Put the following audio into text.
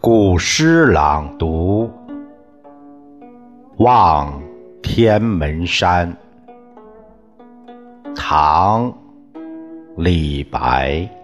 古诗朗读《望天门山》唐·李白。